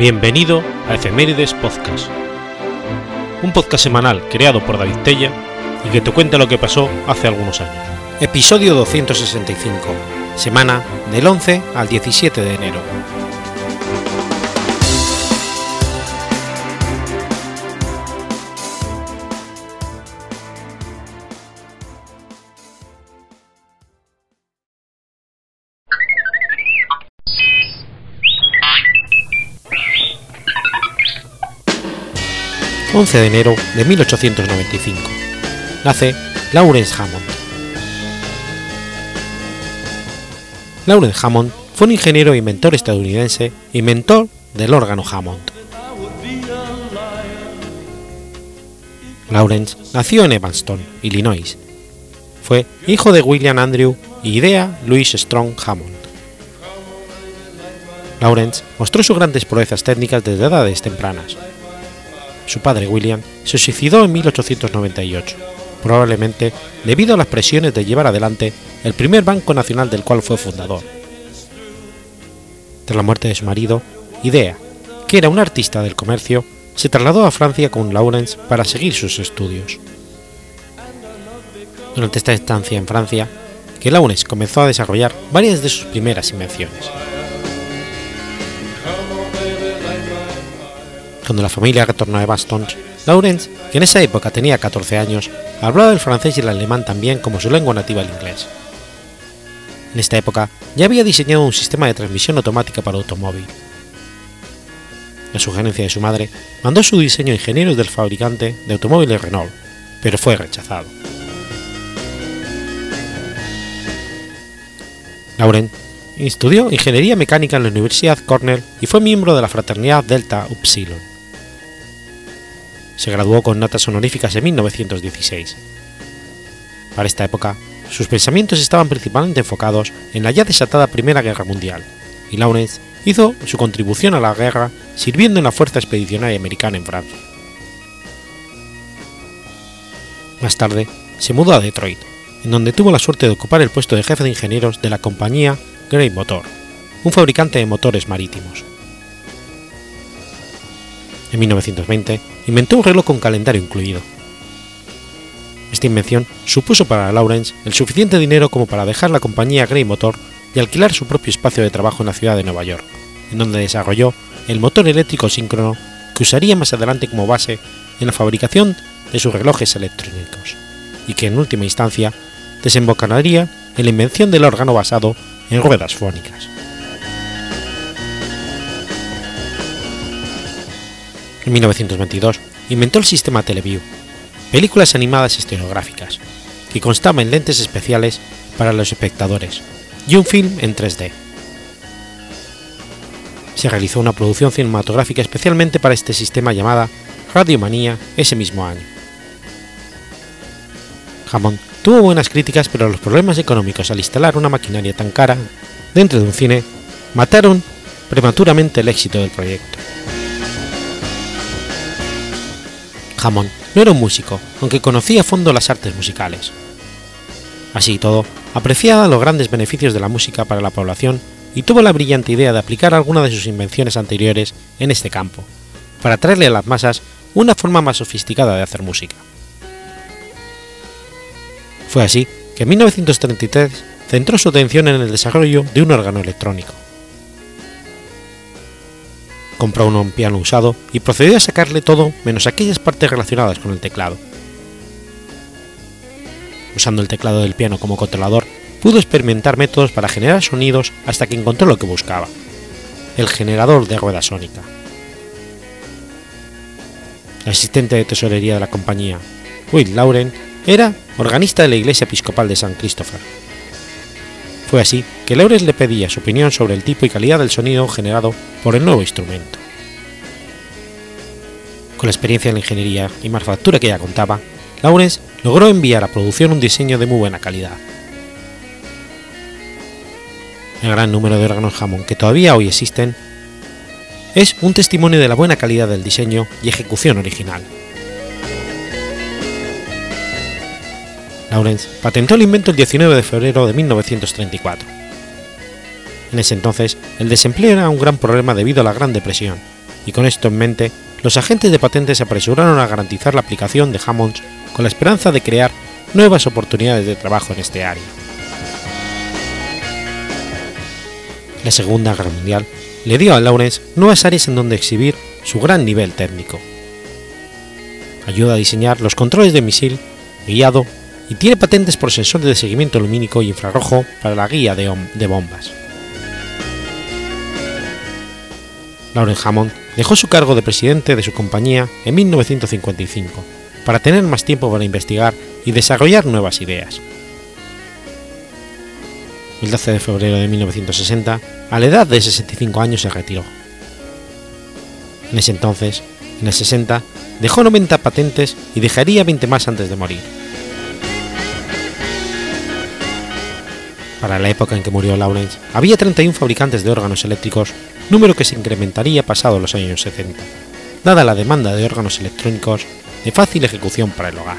Bienvenido a Efemérides Podcast, un podcast semanal creado por David Tella y que te cuenta lo que pasó hace algunos años. Episodio 265, semana del 11 al 17 de enero. 11 de enero de 1895. Nace Lawrence Hammond. Lawrence Hammond fue un ingeniero e inventor estadounidense, inventor del órgano Hammond. Lawrence nació en Evanston, Illinois. Fue hijo de William Andrew y Idea Louise Strong Hammond. Lawrence mostró sus grandes proezas técnicas desde edades tempranas su padre William, se suicidó en 1898, probablemente debido a las presiones de llevar adelante el primer banco nacional del cual fue fundador. Tras la muerte de su marido, Idea, que era un artista del comercio, se trasladó a Francia con Lawrence para seguir sus estudios. Durante esta estancia en Francia, que Lawrence comenzó a desarrollar varias de sus primeras invenciones. Cuando la familia retornó a Baston, Lawrence, que en esa época tenía 14 años, hablaba el francés y el alemán también como su lengua nativa el inglés. En esta época ya había diseñado un sistema de transmisión automática para automóvil. La sugerencia de su madre mandó su diseño a ingenieros del fabricante de automóviles Renault, pero fue rechazado. Lawrence estudió ingeniería mecánica en la Universidad Cornell y fue miembro de la fraternidad Delta Upsilon se graduó con notas honoríficas en 1916. Para esta época, sus pensamientos estaban principalmente enfocados en la ya desatada Primera Guerra Mundial, y Lawrence hizo su contribución a la guerra sirviendo en la Fuerza Expedicionaria Americana en Francia. Más tarde, se mudó a Detroit, en donde tuvo la suerte de ocupar el puesto de jefe de ingenieros de la compañía Gray Motor, un fabricante de motores marítimos. En 1920 inventó un reloj con calendario incluido. Esta invención supuso para Lawrence el suficiente dinero como para dejar la compañía Gray Motor y alquilar su propio espacio de trabajo en la ciudad de Nueva York, en donde desarrolló el motor eléctrico síncrono que usaría más adelante como base en la fabricación de sus relojes electrónicos, y que en última instancia desembocaría en la invención del órgano basado en ruedas fónicas. En 1922 inventó el sistema Teleview, películas animadas estereográficas, que constaba en lentes especiales para los espectadores y un film en 3D. Se realizó una producción cinematográfica especialmente para este sistema llamada Radiomanía ese mismo año. Hammond tuvo buenas críticas, pero los problemas económicos al instalar una maquinaria tan cara dentro de un cine mataron prematuramente el éxito del proyecto. Hammond no era un músico, aunque conocía a fondo las artes musicales. Así y todo, apreciaba los grandes beneficios de la música para la población y tuvo la brillante idea de aplicar alguna de sus invenciones anteriores en este campo, para traerle a las masas una forma más sofisticada de hacer música. Fue así que en 1933 centró su atención en el desarrollo de un órgano electrónico. Compró un piano usado y procedió a sacarle todo menos aquellas partes relacionadas con el teclado. Usando el teclado del piano como controlador, pudo experimentar métodos para generar sonidos hasta que encontró lo que buscaba, el generador de rueda sónica. El asistente de tesorería de la compañía, Will Lauren, era organista de la iglesia episcopal de San Christopher. Fue así que Lawrence le pedía su opinión sobre el tipo y calidad del sonido generado por el nuevo instrumento. Con la experiencia en la ingeniería y manufactura que ya contaba, Lawrence logró enviar a producción un diseño de muy buena calidad. El gran número de órganos Hammond que todavía hoy existen es un testimonio de la buena calidad del diseño y ejecución original. Lawrence patentó el invento el 19 de febrero de 1934. En ese entonces, el desempleo era un gran problema debido a la Gran Depresión, y con esto en mente, los agentes de patentes se apresuraron a garantizar la aplicación de Hammonds con la esperanza de crear nuevas oportunidades de trabajo en este área. La Segunda Guerra Mundial le dio a Lawrence nuevas áreas en donde exhibir su gran nivel técnico. Ayuda a diseñar los controles de misil, guiado y tiene patentes por sensores de seguimiento lumínico y infrarrojo para la guía de, de bombas. Lawrence Hammond dejó su cargo de presidente de su compañía en 1955 para tener más tiempo para investigar y desarrollar nuevas ideas. El 12 de febrero de 1960, a la edad de 65 años, se retiró. En ese entonces, en el 60, dejó 90 patentes y dejaría 20 más antes de morir. Para la época en que murió Lawrence, había 31 fabricantes de órganos eléctricos, número que se incrementaría pasado los años 70, dada la demanda de órganos electrónicos de fácil ejecución para el hogar.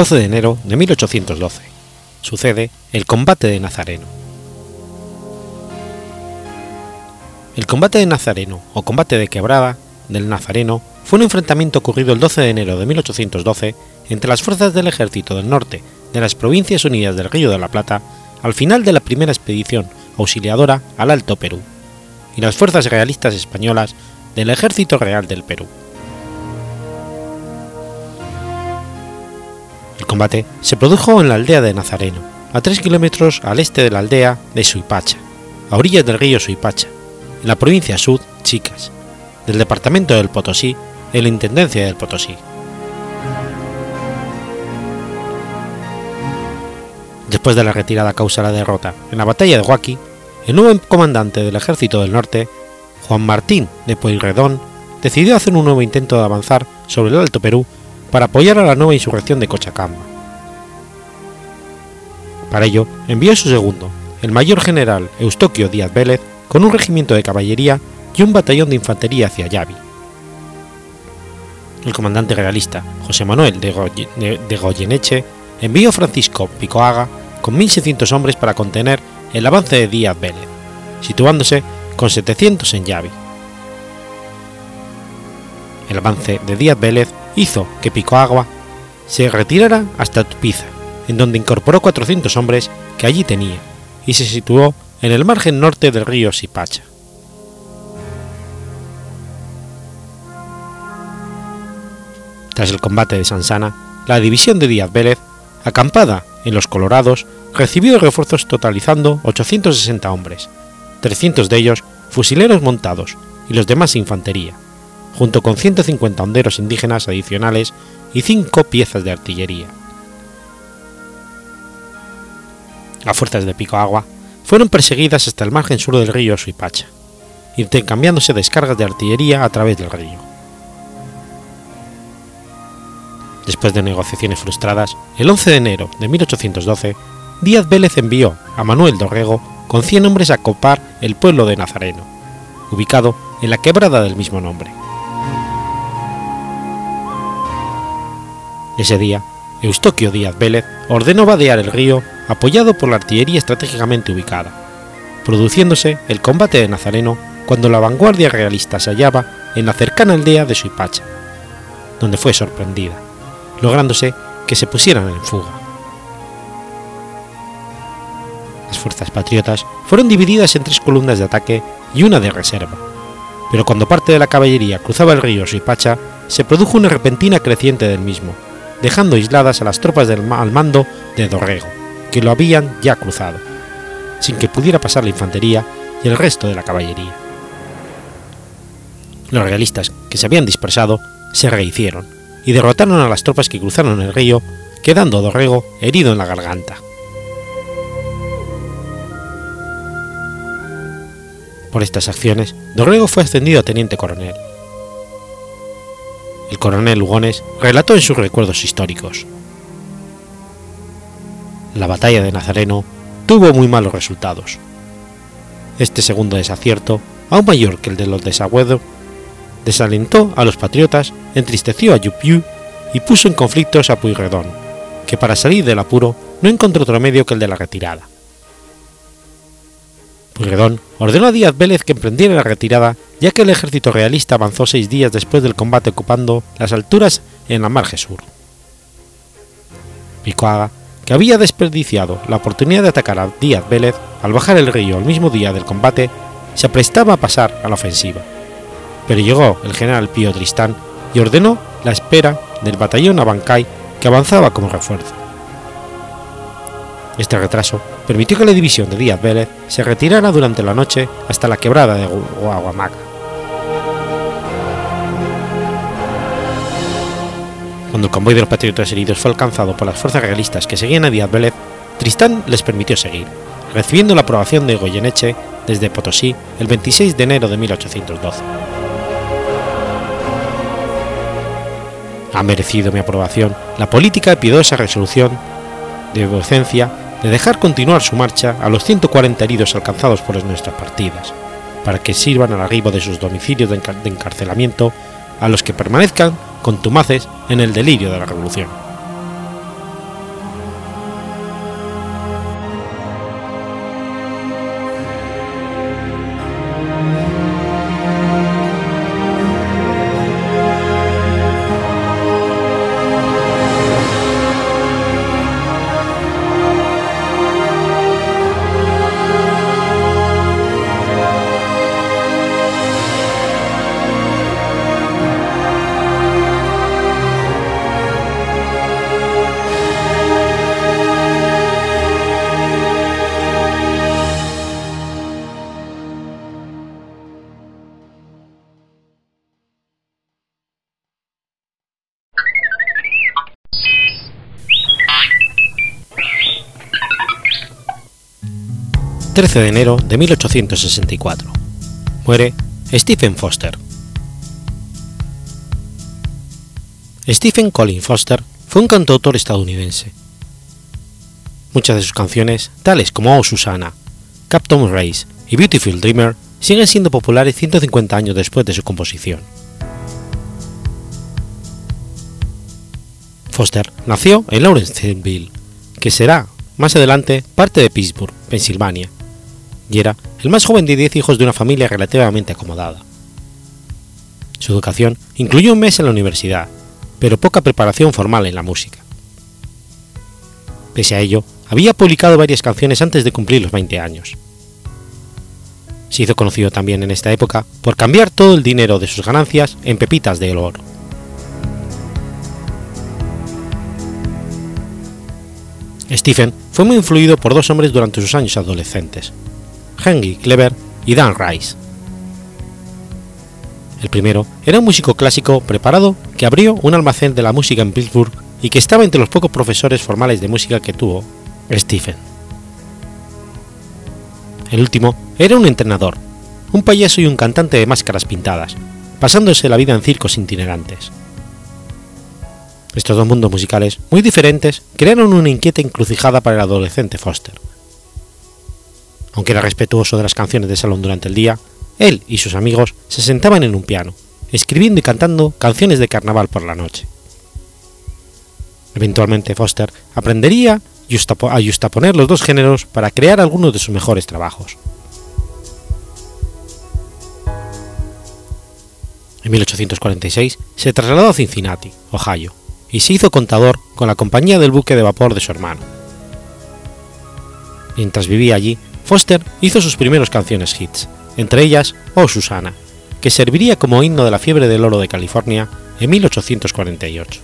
12 de enero de 1812. Sucede el combate de Nazareno. El combate de Nazareno o combate de quebrada del Nazareno fue un enfrentamiento ocurrido el 12 de enero de 1812 entre las fuerzas del ejército del norte de las Provincias Unidas del Río de la Plata al final de la primera expedición auxiliadora al Alto Perú y las fuerzas realistas españolas del Ejército Real del Perú. Combate se produjo en la aldea de Nazareno, a 3 kilómetros al este de la aldea de Suipacha, a orillas del río Suipacha, en la provincia Sud Chicas, del departamento del Potosí, en la Intendencia del Potosí. Después de la retirada causa la derrota en la batalla de Huaki, el nuevo comandante del ejército del norte, Juan Martín de Pueyrredón, decidió hacer un nuevo intento de avanzar sobre el Alto Perú para apoyar a la nueva insurrección de Cochacamba. Para ello, envió a su segundo, el mayor general Eustoquio Díaz Vélez, con un regimiento de caballería y un batallón de infantería hacia Yavi. El comandante realista José Manuel de, de Goyeneche envió a Francisco Picoaga con 1.600 hombres para contener el avance de Díaz Vélez, situándose con 700 en Yavi. El avance de Díaz Vélez hizo que Picoagua se retirara hasta Tupiza, en donde incorporó 400 hombres que allí tenía y se situó en el margen norte del río Sipacha. Tras el combate de Sansana, la división de Díaz Vélez, acampada en los Colorados, recibió refuerzos totalizando 860 hombres, 300 de ellos fusileros montados y los demás infantería, junto con 150 honderos indígenas adicionales y 5 piezas de artillería. Las fuerzas de Pico Agua fueron perseguidas hasta el margen sur del río Suipacha, intercambiándose descargas de artillería a través del río. Después de negociaciones frustradas, el 11 de enero de 1812, Díaz Vélez envió a Manuel Dorrego con 100 hombres a copar el pueblo de Nazareno, ubicado en la quebrada del mismo nombre. Ese día, Eustoquio Díaz Vélez ordenó vadear el río apoyado por la artillería estratégicamente ubicada, produciéndose el combate de Nazareno cuando la vanguardia realista se hallaba en la cercana aldea de Suipacha, donde fue sorprendida, lográndose que se pusieran en fuga. Las fuerzas patriotas fueron divididas en tres columnas de ataque y una de reserva, pero cuando parte de la caballería cruzaba el río Suipacha, se produjo una repentina creciente del mismo, dejando aisladas a las tropas del, al mando de Dorrego, que lo habían ya cruzado, sin que pudiera pasar la infantería y el resto de la caballería. Los realistas, que se habían dispersado, se rehicieron y derrotaron a las tropas que cruzaron el río, quedando Dorrego herido en la garganta. Por estas acciones, Dorrego fue ascendido a teniente coronel. El coronel Lugones relató en sus recuerdos históricos. La batalla de Nazareno tuvo muy malos resultados. Este segundo desacierto, aún mayor que el de los desagüedos, desalentó a los patriotas, entristeció a Yupiu y puso en conflictos a Pueyrredón, que para salir del apuro no encontró otro medio que el de la retirada. Pueyrredón ordenó a Díaz Vélez que emprendiera la retirada, ya que el ejército realista avanzó seis días después del combate ocupando las alturas en la margen sur. Picoaga, que había desperdiciado la oportunidad de atacar a Díaz Vélez al bajar el río el mismo día del combate, se aprestaba a pasar a la ofensiva pero llegó el general Pío Tristán y ordenó la espera del batallón Abancay que avanzaba como refuerzo. Este retraso permitió que la división de Díaz Vélez se retirara durante la noche hasta la quebrada de Guaguamaca. Cuando el convoy de los patriotas heridos fue alcanzado por las fuerzas realistas que seguían a Díaz Vélez, Tristán les permitió seguir, recibiendo la aprobación de Goyeneche desde Potosí el 26 de enero de 1812. Ha merecido mi aprobación la política y piadosa resolución de vuecencia de dejar continuar su marcha a los 140 heridos alcanzados por nuestras partidas, para que sirvan al arribo de sus domicilios de encarcelamiento a los que permanezcan contumaces en el delirio de la revolución. 13 de enero de 1864. Muere Stephen Foster. Stephen Colin Foster fue un cantautor estadounidense. Muchas de sus canciones, tales como Oh Susanna, Captain Race y Beautiful Dreamer, siguen siendo populares 150 años después de su composición. Foster nació en Lawrenceville, que será más adelante parte de Pittsburgh, Pensilvania, y era el más joven de diez hijos de una familia relativamente acomodada. Su educación incluyó un mes en la universidad, pero poca preparación formal en la música. Pese a ello, había publicado varias canciones antes de cumplir los 20 años. Se hizo conocido también en esta época por cambiar todo el dinero de sus ganancias en pepitas de oro. Stephen fue muy influido por dos hombres durante sus años adolescentes, Henry Clever y Dan Rice. El primero era un músico clásico preparado que abrió un almacén de la música en Pittsburgh y que estaba entre los pocos profesores formales de música que tuvo Stephen. El último era un entrenador, un payaso y un cantante de máscaras pintadas, pasándose la vida en circos itinerantes. Estos dos mundos musicales, muy diferentes, crearon una inquieta encrucijada para el adolescente Foster. Aunque era respetuoso de las canciones de salón durante el día, él y sus amigos se sentaban en un piano, escribiendo y cantando canciones de carnaval por la noche. Eventualmente Foster aprendería a justaponer los dos géneros para crear algunos de sus mejores trabajos. En 1846 se trasladó a Cincinnati, Ohio, y se hizo contador con la compañía del buque de vapor de su hermano. Mientras vivía allí, Foster hizo sus primeros canciones hits, entre ellas Oh Susana, que serviría como himno de la fiebre del oro de California en 1848.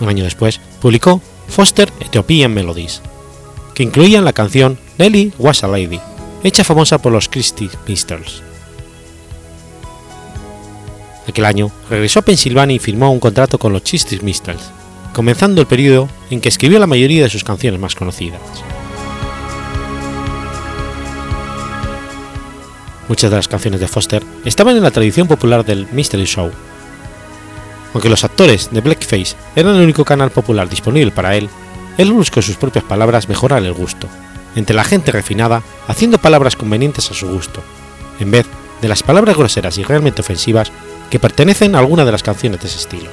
Un año después, publicó Foster Ethiopian Melodies, que incluían la canción Nelly Was a Lady, hecha famosa por los Christie Misters. Aquel año regresó a Pensilvania y firmó un contrato con los Christie Misters, comenzando el periodo en que escribió la mayoría de sus canciones más conocidas. Muchas de las canciones de Foster estaban en la tradición popular del Mystery Show. Aunque los actores de Blackface eran el único canal popular disponible para él, él buscó sus propias palabras mejorar el gusto, entre la gente refinada haciendo palabras convenientes a su gusto, en vez de las palabras groseras y realmente ofensivas que pertenecen a alguna de las canciones de ese estilo.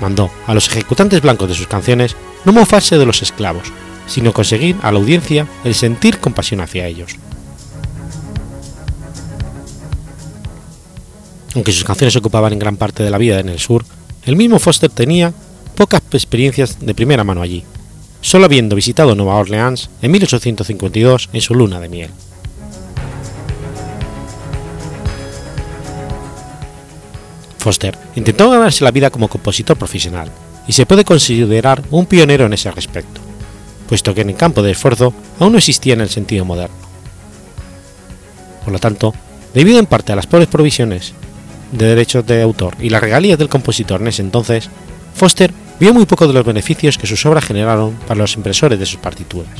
Mandó a los ejecutantes blancos de sus canciones no mofarse de los esclavos, sino conseguir a la audiencia el sentir compasión hacia ellos. Aunque sus canciones ocupaban en gran parte de la vida en el sur, el mismo Foster tenía pocas experiencias de primera mano allí, solo habiendo visitado Nueva Orleans en 1852 en su luna de miel. Foster intentó ganarse la vida como compositor profesional y se puede considerar un pionero en ese respecto puesto que en el campo de esfuerzo aún no existía en el sentido moderno. Por lo tanto, debido en parte a las pobres provisiones de derechos de autor y las regalías del compositor en ese entonces, Foster vio muy poco de los beneficios que sus obras generaron para los impresores de sus partituras.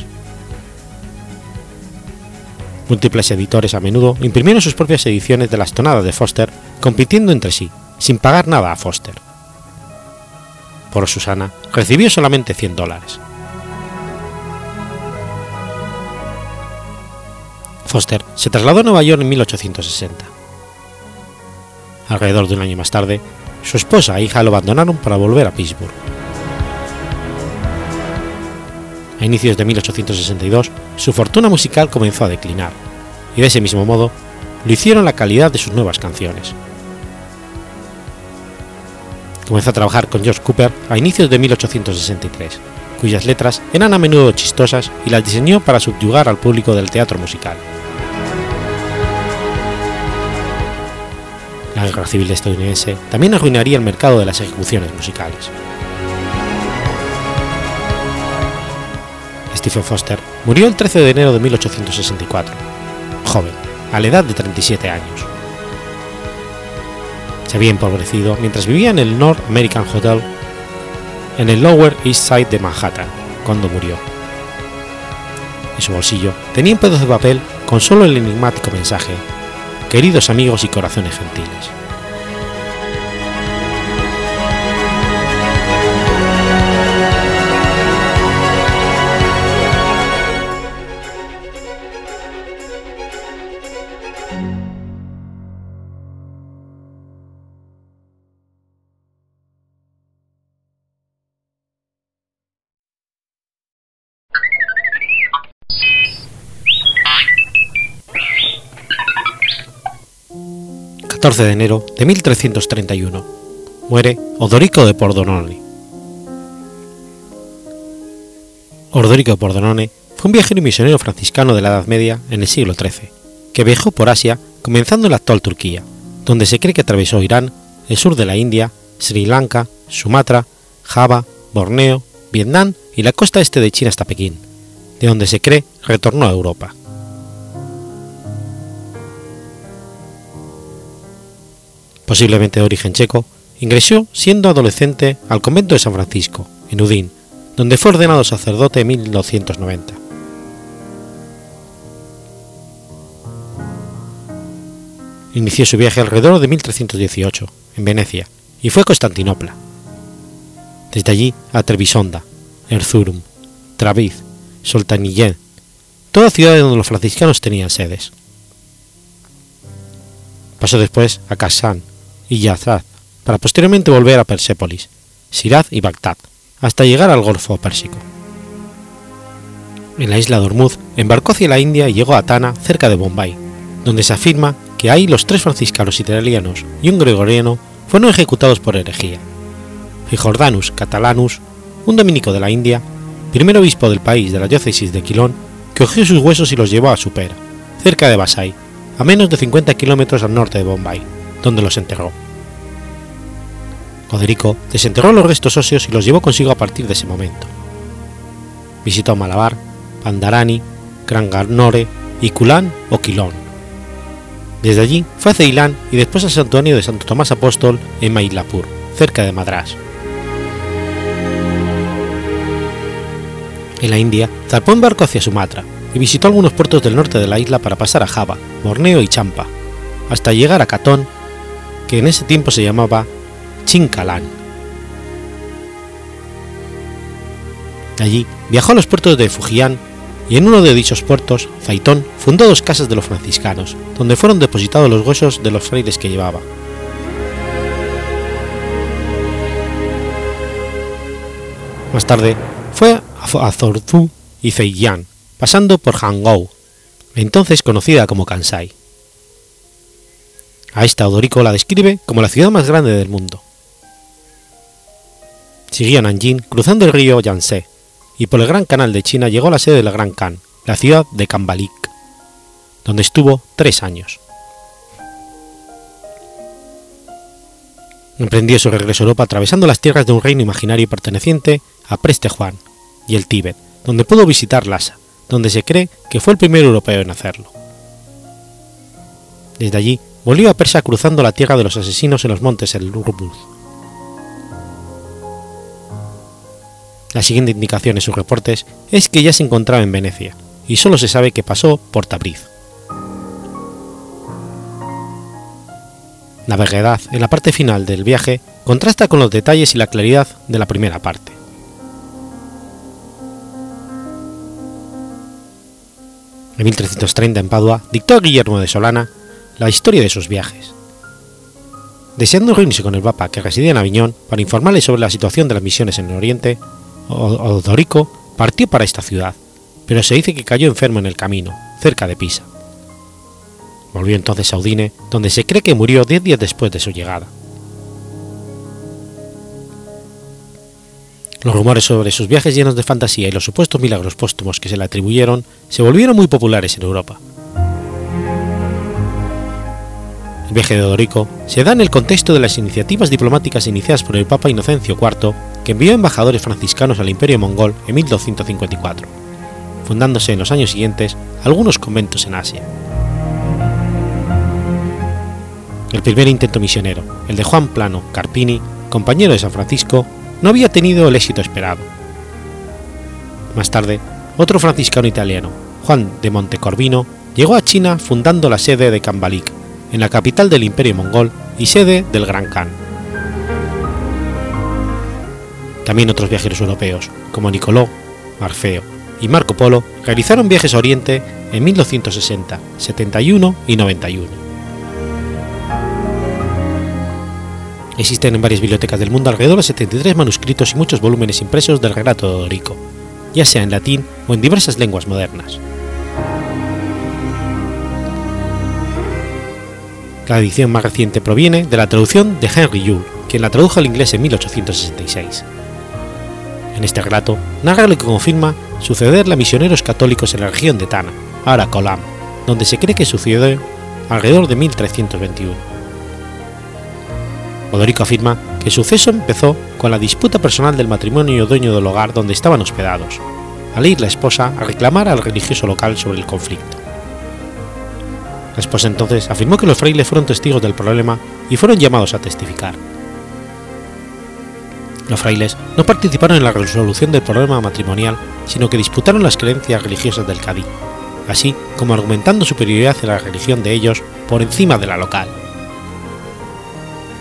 Múltiples editores a menudo imprimieron sus propias ediciones de las tonadas de Foster, compitiendo entre sí, sin pagar nada a Foster. Por Susana recibió solamente 100 dólares. Foster se trasladó a Nueva York en 1860. Alrededor de un año más tarde, su esposa e hija lo abandonaron para volver a Pittsburgh. A inicios de 1862, su fortuna musical comenzó a declinar, y de ese mismo modo lo hicieron la calidad de sus nuevas canciones. Comenzó a trabajar con George Cooper a inicios de 1863, cuyas letras eran a menudo chistosas y las diseñó para subyugar al público del teatro musical. la guerra civil estadounidense también arruinaría el mercado de las ejecuciones musicales. Stephen Foster murió el 13 de enero de 1864, joven, a la edad de 37 años. Se había empobrecido mientras vivía en el North American Hotel en el Lower East Side de Manhattan, cuando murió. En su bolsillo tenía un pedazo de papel con solo el enigmático mensaje queridos amigos y corazones gentiles. 14 de enero de 1331. Muere Odorico de Pordonone. Odorico de Pordonone fue un viajero y misionero franciscano de la Edad Media en el siglo XIII, que viajó por Asia comenzando en la actual Turquía, donde se cree que atravesó Irán, el sur de la India, Sri Lanka, Sumatra, Java, Borneo, Vietnam y la costa este de China hasta Pekín, de donde se cree retornó a Europa. Posiblemente de origen checo, ingresó siendo adolescente al convento de San Francisco, en Udín, donde fue ordenado sacerdote en 1290. inició su viaje alrededor de 1318, en Venecia, y fue a Constantinopla. Desde allí a Trebisonda, Erzurum, Traviz, Soltanillén, todas ciudades donde los franciscanos tenían sedes. Pasó después a Kasán y Yazad, para posteriormente volver a Persépolis, Siraz y Bagdad, hasta llegar al Golfo Pérsico. En la isla de Hormuz embarcó hacia la India y llegó a Tana, cerca de Bombay, donde se afirma que ahí los tres franciscanos italianos y un gregoriano fueron ejecutados por herejía. Y Jordanus Catalanus, un dominico de la India, primer obispo del país de la diócesis de Quilón, cogió sus huesos y los llevó a Super, cerca de Basai, a menos de 50 kilómetros al norte de Bombay, donde los enterró. Oderico desenterró los restos óseos y los llevó consigo a partir de ese momento. Visitó Malabar, Pandarani, Granganore y Kulán o Quilón. Desde allí fue a Ceilán y después al santuario de Santo Tomás Apóstol en Mailapur, cerca de Madras. En la India, zarpó en barco hacia Sumatra y visitó algunos puertos del norte de la isla para pasar a Java, Borneo y Champa, hasta llegar a Catón, que en ese tiempo se llamaba Chinkalán. Allí viajó a los puertos de Fujian y en uno de dichos puertos, Zaitón fundó dos casas de los franciscanos, donde fueron depositados los huesos de los frailes que llevaba. Más tarde fue a Zorzu y Zhejiang, pasando por Hangzhou, entonces conocida como Kansai. A esta Odorico la describe como la ciudad más grande del mundo. Siguió Nanjing cruzando el río Yangtze y por el Gran Canal de China llegó a la sede del Gran Khan, la ciudad de Kambalik, donde estuvo tres años. Emprendió su regreso a Europa atravesando las tierras de un reino imaginario perteneciente a Preste Juan y el Tíbet, donde pudo visitar Lhasa, donde se cree que fue el primer europeo en hacerlo. Desde allí volvió a Persia cruzando la tierra de los asesinos en los montes El Rubuz. La siguiente indicación en sus reportes es que ya se encontraba en Venecia, y solo se sabe que pasó por Tabriz. La vaguedad en la parte final del viaje contrasta con los detalles y la claridad de la primera parte. En 1330 en Padua dictó a Guillermo de Solana la historia de sus viajes. Deseando reunirse con el Papa que residía en Aviñón para informarle sobre la situación de las misiones en el Oriente, Odorico partió para esta ciudad, pero se dice que cayó enfermo en el camino, cerca de Pisa. Volvió entonces a Udine, donde se cree que murió diez días después de su llegada. Los rumores sobre sus viajes llenos de fantasía y los supuestos milagros póstumos que se le atribuyeron se volvieron muy populares en Europa. El viaje de Odorico se da en el contexto de las iniciativas diplomáticas iniciadas por el Papa Inocencio IV, que envió embajadores franciscanos al Imperio mongol en 1254, fundándose en los años siguientes algunos conventos en Asia. El primer intento misionero, el de Juan Plano Carpini, compañero de San Francisco, no había tenido el éxito esperado. Más tarde, otro franciscano italiano, Juan de Montecorvino, llegó a China fundando la sede de Kambalik, en la capital del Imperio mongol y sede del Gran Khan. También otros viajeros europeos, como Nicoló, Marfeo y Marco Polo, realizaron viajes a Oriente en 1260, 71 y 91. Existen en varias bibliotecas del mundo alrededor de 73 manuscritos y muchos volúmenes impresos del relato de Odorico, ya sea en latín o en diversas lenguas modernas. La edición más reciente proviene de la traducción de Henry Yule, quien la tradujo al inglés en 1866. En este relato narra lo que confirma sucederle a misioneros católicos en la región de Tana, ahora Kolam, donde se cree que sucedió alrededor de 1321. Odorico afirma que el suceso empezó con la disputa personal del matrimonio dueño del hogar donde estaban hospedados, al ir la esposa a reclamar al religioso local sobre el conflicto. Esposa entonces afirmó que los frailes fueron testigos del problema y fueron llamados a testificar. Los frailes no participaron en la resolución del problema matrimonial, sino que disputaron las creencias religiosas del Cadí, así como argumentando superioridad de la religión de ellos por encima de la local.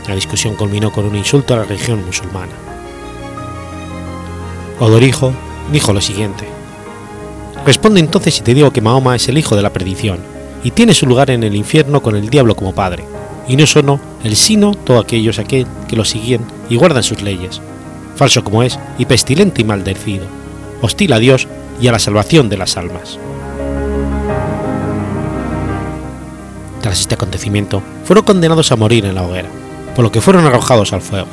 La discusión culminó con un insulto a la religión musulmana. Odorijo dijo lo siguiente: Responde entonces si te digo que Mahoma es el hijo de la perdición y tiene su lugar en el infierno con el diablo como padre, y no solo el sino todos aquellos aquel que lo siguen y guardan sus leyes, falso como es y pestilente y maldecido, hostil a Dios y a la salvación de las almas. Tras este acontecimiento, fueron condenados a morir en la hoguera, por lo que fueron arrojados al fuego.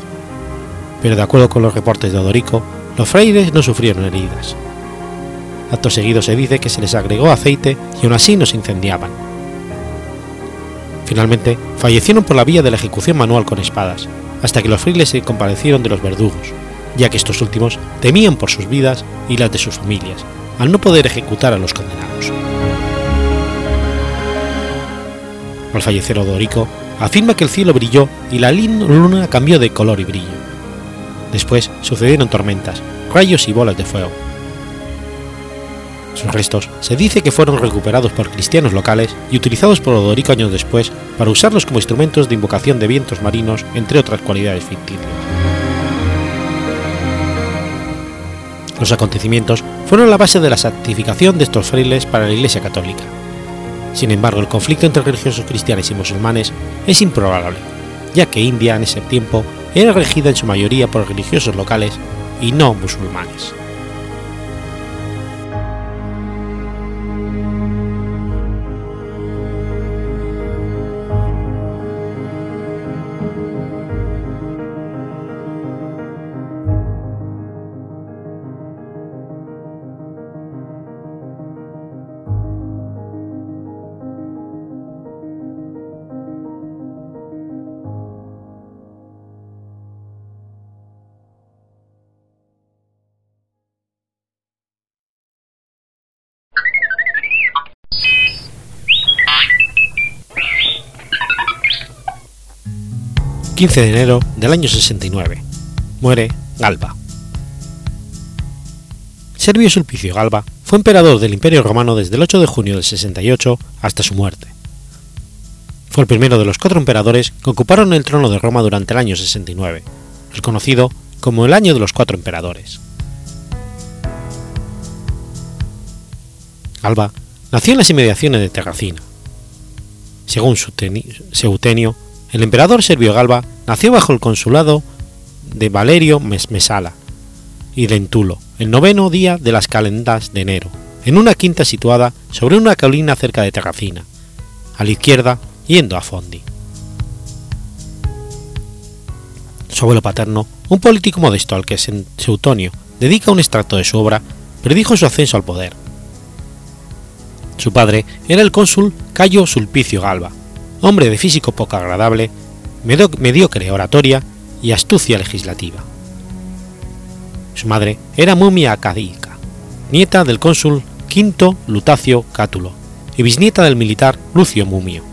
Pero de acuerdo con los reportes de Odorico, los frailes no sufrieron heridas. Acto seguido se dice que se les agregó aceite y aún así no se incendiaban. Finalmente, fallecieron por la vía de la ejecución manual con espadas, hasta que los frailes se compadecieron de los verdugos, ya que estos últimos temían por sus vidas y las de sus familias, al no poder ejecutar a los condenados. Al fallecer Odorico, afirma que el cielo brilló y la luna cambió de color y brillo. Después sucedieron tormentas, rayos y bolas de fuego. Sus restos se dice que fueron recuperados por cristianos locales y utilizados por Odorico años después para usarlos como instrumentos de invocación de vientos marinos, entre otras cualidades ficticias. Los acontecimientos fueron la base de la santificación de estos frailes para la Iglesia Católica. Sin embargo, el conflicto entre religiosos cristianos y musulmanes es improbable, ya que India en ese tiempo era regida en su mayoría por religiosos locales y no musulmanes. 15 de enero del año 69. Muere Galba. Servio Sulpicio Galba fue emperador del Imperio Romano desde el 8 de junio del 68 hasta su muerte. Fue el primero de los cuatro emperadores que ocuparon el trono de Roma durante el año 69, el conocido como el año de los cuatro emperadores. Galba nació en las inmediaciones de Terracina. Según Seutenio, el emperador Servio Galba nació bajo el consulado de Valerio Mesala y Dentulo, el noveno día de las calendas de enero, en una quinta situada sobre una colina cerca de Terracina, a la izquierda yendo a Fondi. Su abuelo paterno, un político modesto al que Seutonio dedica un extracto de su obra, predijo su ascenso al poder. Su padre era el cónsul Cayo Sulpicio Galba, hombre de físico poco agradable, mediocre oratoria y astucia legislativa. Su madre era Mumia Acadica, nieta del cónsul Quinto Lutacio Cátulo y bisnieta del militar Lucio Mumio.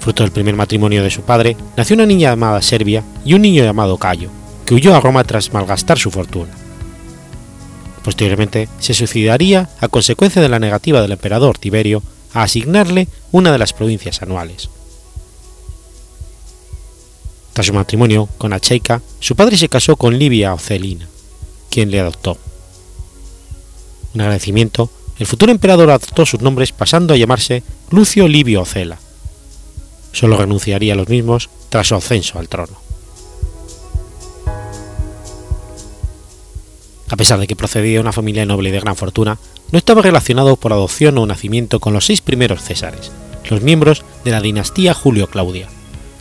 Fruto del primer matrimonio de su padre, nació una niña llamada Servia y un niño llamado Cayo, que huyó a Roma tras malgastar su fortuna. Posteriormente se suicidaría a consecuencia de la negativa del emperador Tiberio a asignarle una de las provincias anuales. Tras su matrimonio con Acheica, su padre se casó con Livia Ocelina, quien le adoptó. En agradecimiento, el futuro emperador adoptó sus nombres pasando a llamarse Lucio Livio Ocela. Solo renunciaría a los mismos tras su ascenso al trono. A pesar de que procedía de una familia noble y de gran fortuna, no estaba relacionado por adopción o nacimiento con los seis primeros Césares, los miembros de la dinastía Julio-Claudia,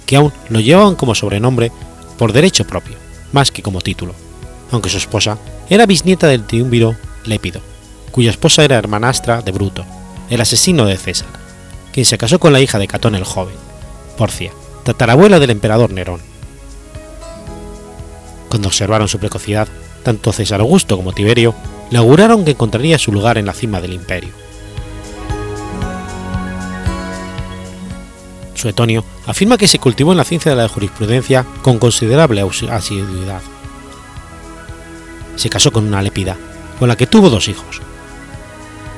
que aún lo llevaban como sobrenombre por derecho propio, más que como título, aunque su esposa era bisnieta del triunviro Lépido, cuya esposa era hermanastra de Bruto, el asesino de César, quien se casó con la hija de Catón el joven, Porcia, tatarabuela del emperador Nerón. Cuando observaron su precocidad, tanto César Augusto como Tiberio le auguraron que encontraría su lugar en la cima del imperio. Suetonio afirma que se cultivó en la ciencia de la jurisprudencia con considerable asiduidad. Se casó con una lépida, con la que tuvo dos hijos.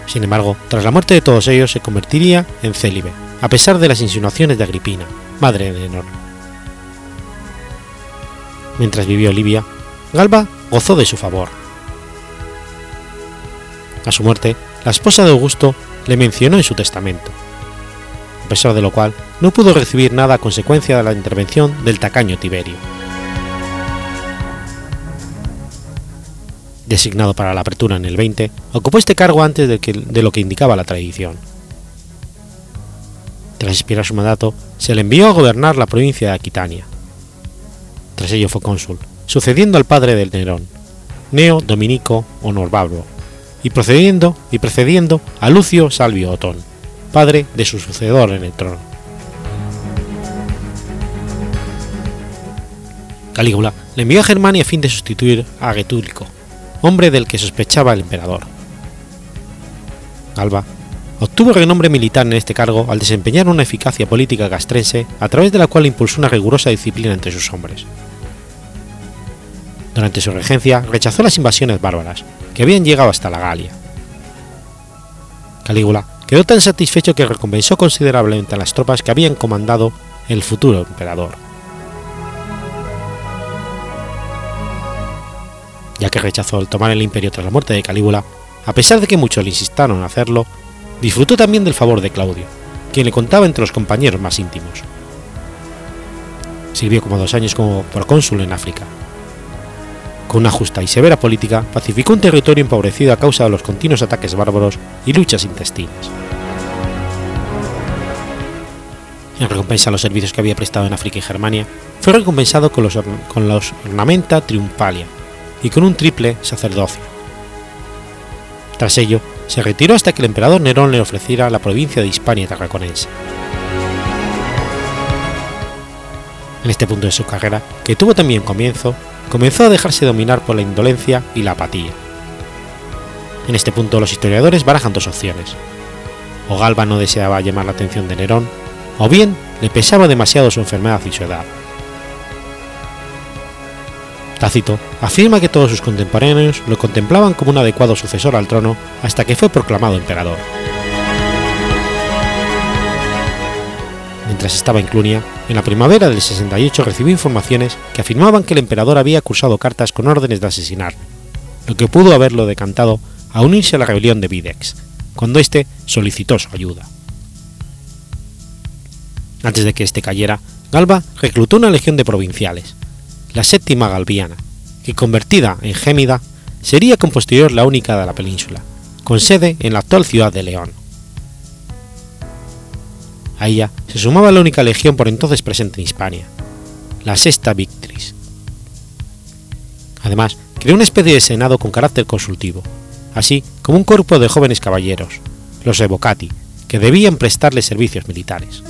Sin embargo, tras la muerte de todos ellos se convertiría en célibe a pesar de las insinuaciones de Agripina, madre de Nerón. Mientras vivió Livia, Galba gozó de su favor. A su muerte, la esposa de Augusto le mencionó en su testamento, a pesar de lo cual no pudo recibir nada a consecuencia de la intervención del tacaño Tiberio. Designado para la apertura en el 20, ocupó este cargo antes de, de lo que indicaba la tradición. Tras expirar su mandato, se le envió a gobernar la provincia de Aquitania. Tras ello fue cónsul, sucediendo al padre del Nerón, Neo Dominico Honorbabro, y procediendo y precediendo a Lucio Salvio Otón, padre de su sucedor en el trono. Calígula le envió a Germania a fin de sustituir a Getúlico, hombre del que sospechaba el emperador. Galba obtuvo renombre militar en este cargo al desempeñar una eficacia política castrense a través de la cual impulsó una rigurosa disciplina entre sus hombres. Durante su regencia rechazó las invasiones bárbaras, que habían llegado hasta la Galia. Calígula quedó tan satisfecho que recompensó considerablemente a las tropas que habían comandado el futuro emperador. Ya que rechazó el tomar el imperio tras la muerte de Calígula, a pesar de que muchos le insistieron en hacerlo, disfrutó también del favor de Claudio, quien le contaba entre los compañeros más íntimos. Sirvió como dos años como procónsul en África, con una justa y severa política, pacificó un territorio empobrecido a causa de los continuos ataques bárbaros y luchas intestinas. En recompensa a los servicios que había prestado en África y Germania, fue recompensado con los, ornamenta triumpalia y con un triple sacerdocio. Tras ello, se retiró hasta que el emperador Nerón le ofreciera la provincia de Hispania Tarraconense. En este punto de su carrera, que tuvo también comienzo, comenzó a dejarse dominar por la indolencia y la apatía. En este punto los historiadores barajan dos opciones. O Galba no deseaba llamar la atención de Nerón, o bien le pesaba demasiado su enfermedad y su edad. Tácito afirma que todos sus contemporáneos lo contemplaban como un adecuado sucesor al trono hasta que fue proclamado emperador. Mientras estaba en Clunia, en la primavera del 68 recibió informaciones que afirmaban que el emperador había cursado cartas con órdenes de asesinar, lo que pudo haberlo decantado a unirse a la rebelión de Videx, cuando éste solicitó su ayuda. Antes de que éste cayera, Galba reclutó una legión de provinciales, la séptima galviana, que convertida en Gémida sería con posterior la única de la península, con sede en la actual ciudad de León. A ella se sumaba la única legión por entonces presente en Hispania, la Sexta Victris. Además, creó una especie de senado con carácter consultivo, así como un cuerpo de jóvenes caballeros, los evocati, que debían prestarle servicios militares.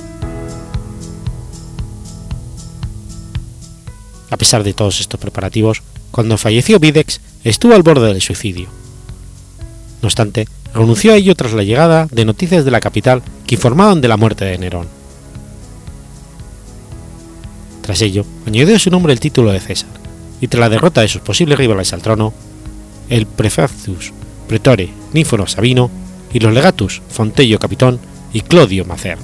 A pesar de todos estos preparativos, cuando falleció Videx estuvo al borde del suicidio. No obstante, renunció a ello tras la llegada de noticias de la capital que informaban de la muerte de Nerón. Tras ello, añadió a su nombre el título de César, y tras la derrota de sus posibles rivales al trono, el Prefectus Pretore Níforo Sabino y los legatus Fontello Capitón y Clodio Macer.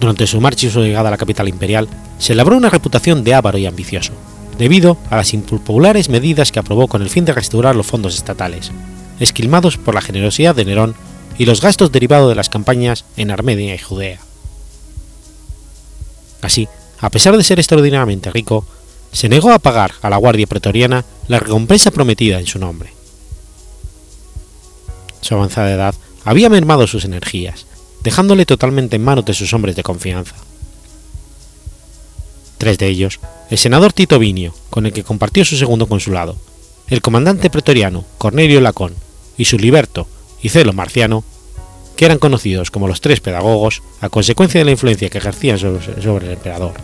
Durante su marcha y su llegada a la capital imperial, se labró una reputación de avaro y ambicioso, debido a las impopulares medidas que aprobó con el fin de restaurar los fondos estatales, esquilmados por la generosidad de Nerón y los gastos derivados de las campañas en Armenia y Judea. Así, a pesar de ser extraordinariamente rico, se negó a pagar a la Guardia Pretoriana la recompensa prometida en su nombre. Su avanzada edad había mermado sus energías, dejándole totalmente en manos de sus hombres de confianza. Tres de ellos, el senador Tito Vinio, con el que compartió su segundo consulado, el comandante pretoriano Cornelio Lacón y su liberto y celo marciano, que eran conocidos como los tres pedagogos a consecuencia de la influencia que ejercían sobre, el emperador.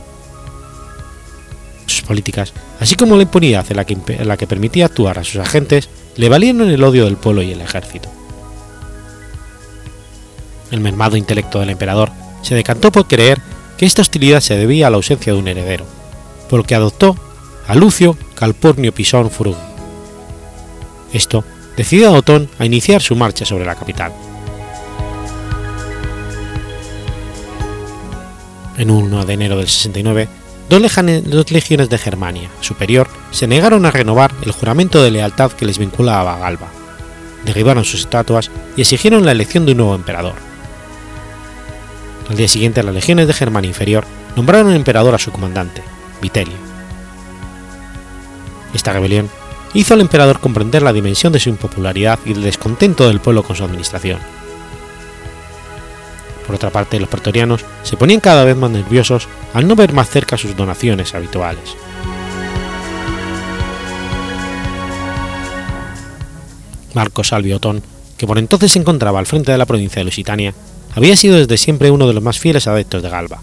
Sus políticas, así como la impunidad en la, que, en la que permitía actuar a sus agentes, le valieron el odio del pueblo y el ejército. El mermado intelecto del emperador se decantó por creer que esta hostilidad se debía a la ausencia de un heredero, por lo que adoptó a Lucio Calpurnio Pisón Frugi. Esto decidió a Otón a iniciar su marcha sobre la capital. En 1 de enero del 69, dos, legiones de Germania superior se negaron a renovar el juramento de lealtad que les vinculaba a Galba, derribaron sus estatuas y exigieron la elección de un nuevo emperador. Al día siguiente, las legiones de Germania inferior nombraron emperador a su comandante, Vitelio. Esta rebelión hizo al emperador comprender la dimensión de su impopularidad y el descontento del pueblo con su administración. Por otra parte, los pretorianos se ponían cada vez más nerviosos al no ver más cerca sus donaciones habituales. Marco Salvio Otón, que por entonces se encontraba al frente de la provincia de Lusitania, había sido desde siempre uno de los más fieles adeptos de Galba.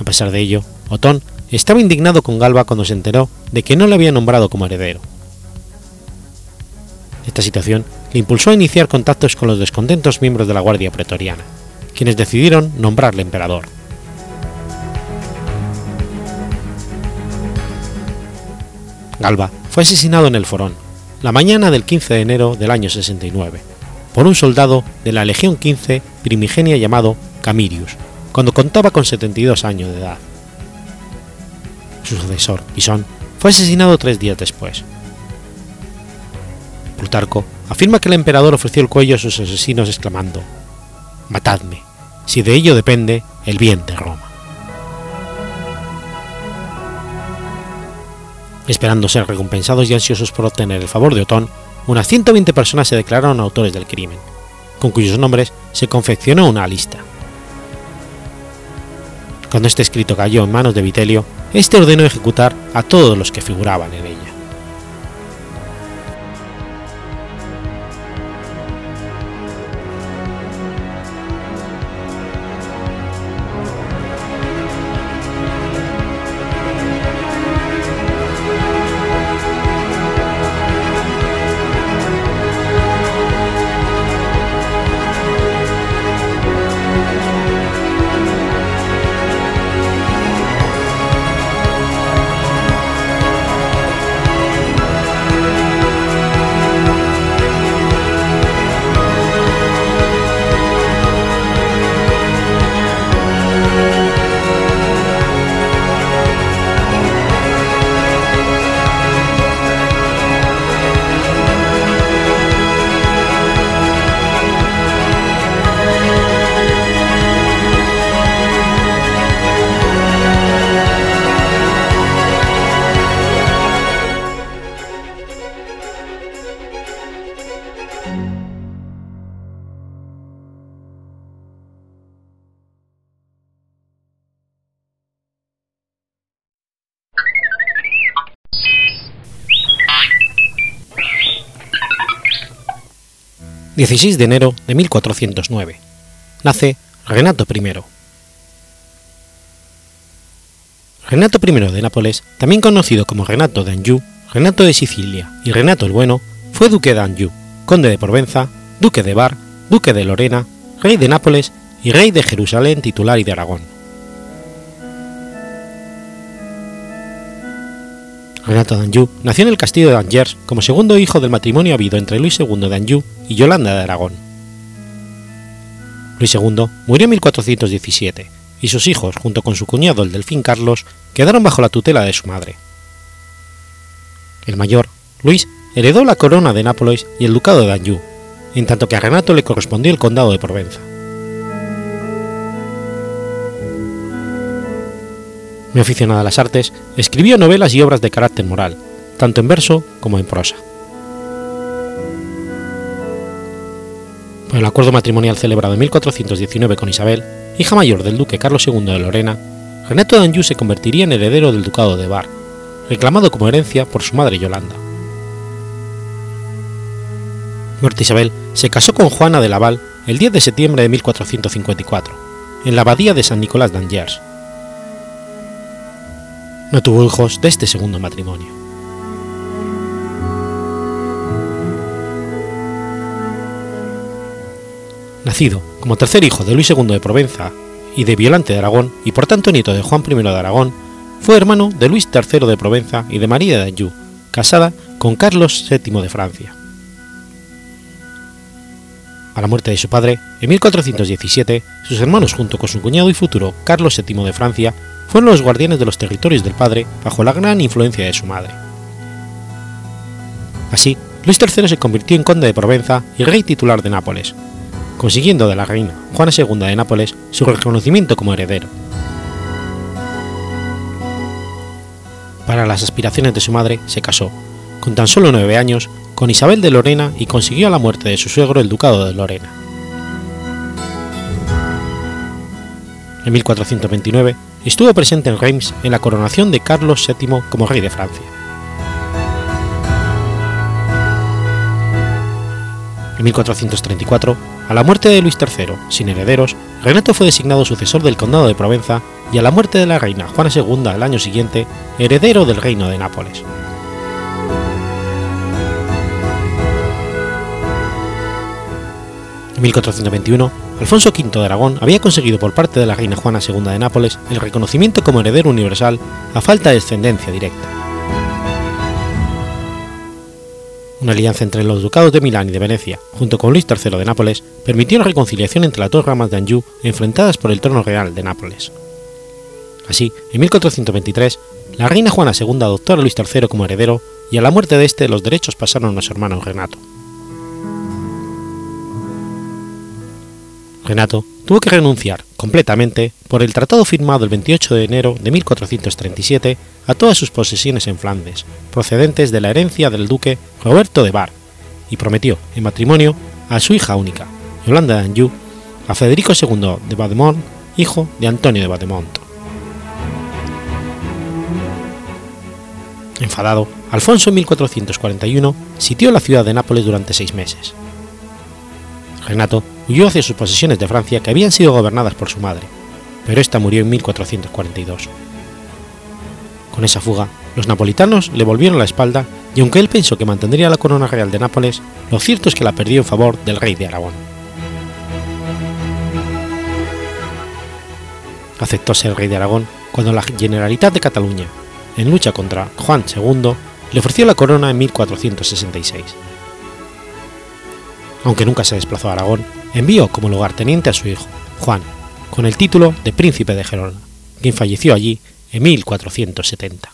A pesar de ello, Otón estaba indignado con Galba cuando se enteró de que no le había nombrado como heredero. Esta situación le impulsó a iniciar contactos con los descontentos miembros de la Guardia Pretoriana, quienes decidieron nombrarle emperador. Galba fue asesinado en el Forón, la mañana del 15 de enero del año 69, por un soldado de la Legión 15 primigenia llamado Camirius, cuando contaba con 72 años de edad. Su sucesor, Pisón, fue asesinado tres días después. Plutarco afirma que el emperador ofreció el cuello a sus asesinos exclamando, Matadme, si de ello depende el bien de Roma. Esperando ser recompensados y ansiosos por obtener el favor de Otón, unas 120 personas se declararon autores del crimen, con cuyos nombres se confeccionó una lista. Cuando este escrito cayó en manos de Vitelio, este ordenó ejecutar a todos los que figuraban en ella. 16 de enero de 1409. Nace Renato I. Renato I de Nápoles, también conocido como Renato de Anjou, Renato de Sicilia y Renato el Bueno, fue duque de Anjou, conde de Provenza, duque de Bar, duque de Lorena, rey de Nápoles y rey de Jerusalén titular y de Aragón. Renato d'Anjou nació en el castillo de Angers como segundo hijo del matrimonio habido entre Luis II de Anjou y Yolanda de Aragón. Luis II murió en 1417 y sus hijos, junto con su cuñado el delfín Carlos, quedaron bajo la tutela de su madre. El mayor, Luis, heredó la corona de Nápoles y el ducado de Anjou, en tanto que a Renato le correspondió el condado de Provenza. Muy aficionado a las artes, escribió novelas y obras de carácter moral, tanto en verso como en prosa. Por el acuerdo matrimonial celebrado en 1419 con Isabel, hija mayor del duque Carlos II de Lorena, Renato de Anjou se convertiría en heredero del ducado de Bar, reclamado como herencia por su madre Yolanda. Muerta Isabel se casó con Juana de Laval el 10 de septiembre de 1454, en la abadía de San Nicolás de Angers, no tuvo hijos de este segundo matrimonio. Nacido como tercer hijo de Luis II de Provenza y de Violante de Aragón y por tanto nieto de Juan I de Aragón, fue hermano de Luis III de Provenza y de María de Anjou, casada con Carlos VII de Francia. A la muerte de su padre, en 1417, sus hermanos junto con su cuñado y futuro Carlos VII de Francia fueron los guardianes de los territorios del padre bajo la gran influencia de su madre. Así, Luis III se convirtió en conde de Provenza y rey titular de Nápoles, consiguiendo de la reina Juana II de Nápoles su reconocimiento como heredero. Para las aspiraciones de su madre, se casó, con tan solo nueve años, con Isabel de Lorena y consiguió a la muerte de su suegro el ducado de Lorena. En 1429 estuvo presente en Reims en la coronación de Carlos VII como rey de Francia. En 1434, a la muerte de Luis III, sin herederos, Renato fue designado sucesor del condado de Provenza y a la muerte de la reina Juana II el año siguiente, heredero del reino de Nápoles. En 1421, Alfonso V de Aragón había conseguido por parte de la reina Juana II de Nápoles el reconocimiento como heredero universal a falta de descendencia directa. Una alianza entre los ducados de Milán y de Venecia, junto con Luis III de Nápoles, permitió la reconciliación entre las dos ramas de Anjou enfrentadas por el trono real de Nápoles. Así, en 1423, la reina Juana II adoptó a Luis III como heredero y a la muerte de este los derechos pasaron a su hermano Renato. Renato tuvo que renunciar completamente por el tratado firmado el 28 de enero de 1437 a todas sus posesiones en Flandes, procedentes de la herencia del duque Roberto de Bar, y prometió en matrimonio a su hija única, Yolanda de Anjou, a Federico II de Bademont, hijo de Antonio de Bademont. Enfadado, Alfonso en 1441 sitió la ciudad de Nápoles durante seis meses. Renato huyó hacia sus posesiones de Francia que habían sido gobernadas por su madre, pero ésta murió en 1442. Con esa fuga, los napolitanos le volvieron la espalda y aunque él pensó que mantendría la corona real de Nápoles, lo cierto es que la perdió en favor del rey de Aragón. Aceptó ser rey de Aragón cuando la Generalitat de Cataluña, en lucha contra Juan II, le ofreció la corona en 1466 aunque nunca se desplazó a Aragón, envió como lugarteniente a su hijo, Juan, con el título de príncipe de Gerona, quien falleció allí en 1470.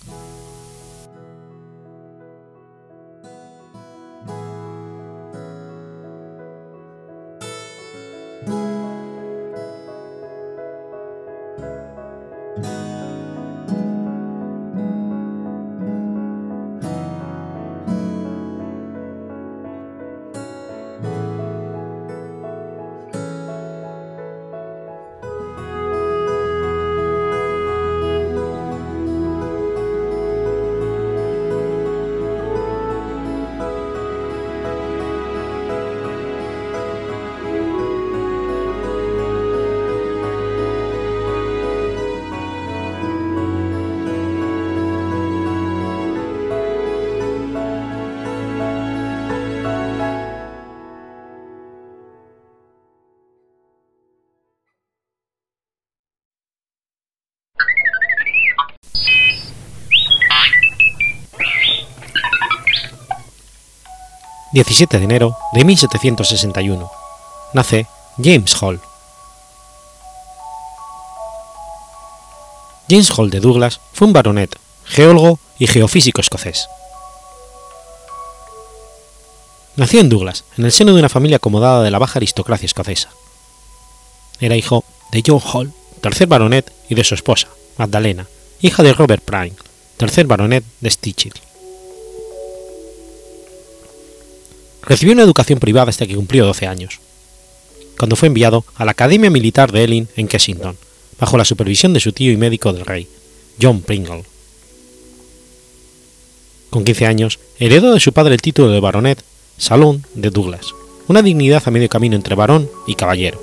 17 de enero de 1761. Nace James Hall. James Hall de Douglas fue un baronet, geólogo y geofísico escocés. Nació en Douglas, en el seno de una familia acomodada de la baja aristocracia escocesa. Era hijo de John Hall, tercer baronet, y de su esposa, Magdalena, hija de Robert Prime, tercer baronet de Stichel. Recibió una educación privada hasta que cumplió 12 años, cuando fue enviado a la Academia Militar de Ealing en Kensington, bajo la supervisión de su tío y médico del rey, John Pringle. Con 15 años, heredó de su padre el título de baronet Salón de Douglas, una dignidad a medio camino entre barón y caballero.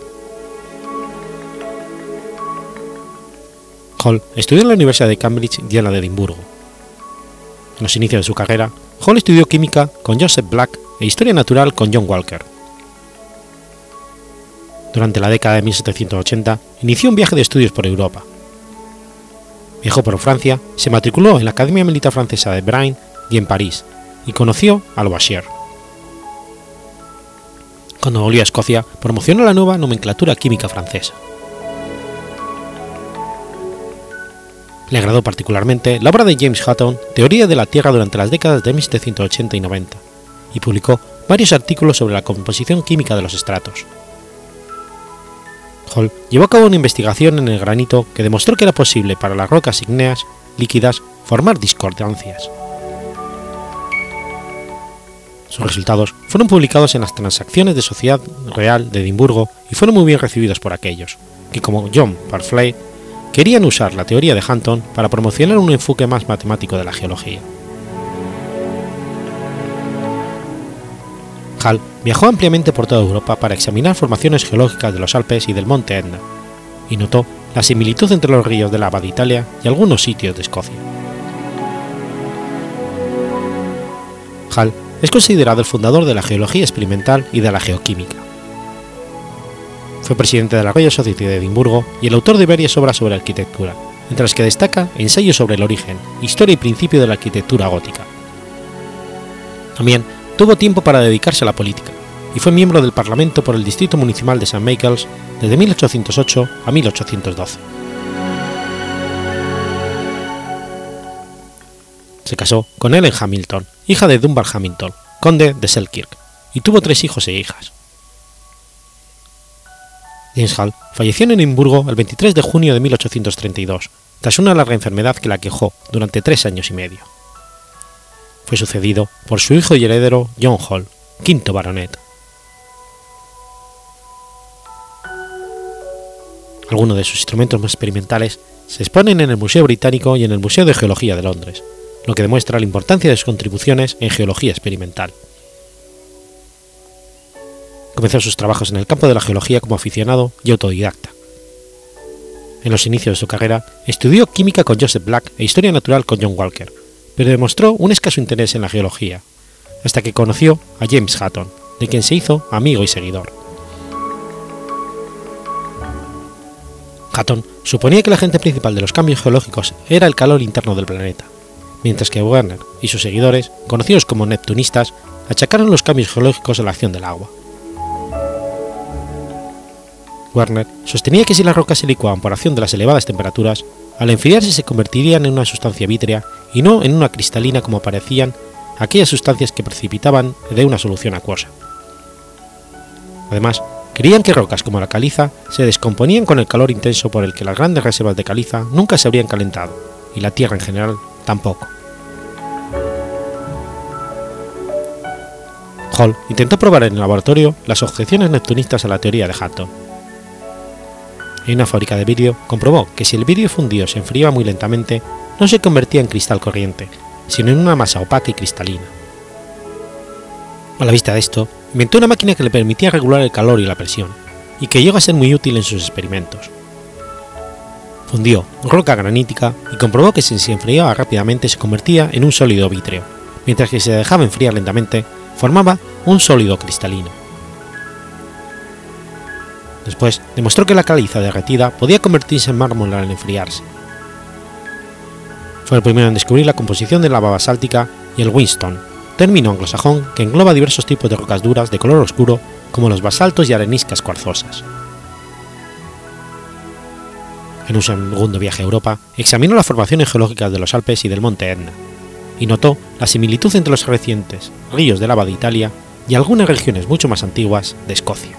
Hall estudió en la Universidad de Cambridge y en la de Edimburgo. En los inicios de su carrera, Hall estudió química con Joseph Black e Historia Natural con John Walker. Durante la década de 1780 inició un viaje de estudios por Europa. Viajó por Francia, se matriculó en la Academia Militar Francesa de Brain y en París, y conoció a Lavoisier. Cuando volvió a Escocia, promocionó la nueva nomenclatura química francesa. Le agradó particularmente la obra de James Hutton, Teoría de la Tierra durante las décadas de 1780 y 90, y publicó varios artículos sobre la composición química de los estratos. Hall llevó a cabo una investigación en el granito que demostró que era posible para las rocas ígneas líquidas formar discordancias. Sus resultados fueron publicados en las Transacciones de Sociedad Real de Edimburgo y fueron muy bien recibidos por aquellos, que como John Parfley querían usar la teoría de Hampton para promocionar un enfoque más matemático de la geología. Hall viajó ampliamente por toda Europa para examinar formaciones geológicas de los Alpes y del monte Etna, y notó la similitud entre los ríos de lava de Italia y algunos sitios de Escocia. Hall es considerado el fundador de la geología experimental y de la geoquímica. Fue presidente de la Royal Society de Edimburgo y el autor de varias obras sobre arquitectura, entre las que destaca ensayos sobre el origen, historia y principio de la arquitectura gótica. También tuvo tiempo para dedicarse a la política y fue miembro del Parlamento por el Distrito Municipal de St. Michael's desde 1808 a 1812. Se casó con Ellen Hamilton, hija de Dunbar Hamilton, conde de Selkirk, y tuvo tres hijos e hijas. James falleció en Edimburgo el 23 de junio de 1832, tras una larga enfermedad que la quejó durante tres años y medio. Fue sucedido por su hijo y heredero John Hall, quinto baronet. Algunos de sus instrumentos más experimentales se exponen en el Museo Británico y en el Museo de Geología de Londres, lo que demuestra la importancia de sus contribuciones en geología experimental. Comenzó sus trabajos en el campo de la geología como aficionado y autodidacta. En los inicios de su carrera, estudió química con Joseph Black e historia natural con John Walker, pero demostró un escaso interés en la geología, hasta que conoció a James Hutton, de quien se hizo amigo y seguidor. Hutton suponía que la agente principal de los cambios geológicos era el calor interno del planeta, mientras que Werner y sus seguidores, conocidos como neptunistas, achacaron los cambios geológicos a la acción del agua. Werner sostenía que si las rocas se licuaban por acción de las elevadas temperaturas, al enfriarse se convertirían en una sustancia vítrea y no en una cristalina como parecían aquellas sustancias que precipitaban de una solución acuosa. Además, creían que rocas como la caliza se descomponían con el calor intenso por el que las grandes reservas de caliza nunca se habrían calentado, y la Tierra en general tampoco. Hall intentó probar en el laboratorio las objeciones neptunistas a la teoría de Hutton. En una fábrica de vidrio comprobó que si el vidrio fundido se enfriaba muy lentamente, no se convertía en cristal corriente, sino en una masa opaca y cristalina. A la vista de esto, inventó una máquina que le permitía regular el calor y la presión, y que llegó a ser muy útil en sus experimentos. Fundió roca granítica y comprobó que si se enfriaba rápidamente se convertía en un sólido vítreo, mientras que si se dejaba enfriar lentamente formaba un sólido cristalino. Después demostró que la caliza derretida podía convertirse en mármol al enfriarse. Fue el primero en descubrir la composición de lava basáltica y el Winston, término anglosajón que engloba diversos tipos de rocas duras de color oscuro como los basaltos y areniscas cuarzosas. En un segundo viaje a Europa, examinó las formaciones geológicas de los Alpes y del monte Etna, y notó la similitud entre los recientes ríos de lava de Italia y algunas regiones mucho más antiguas de Escocia.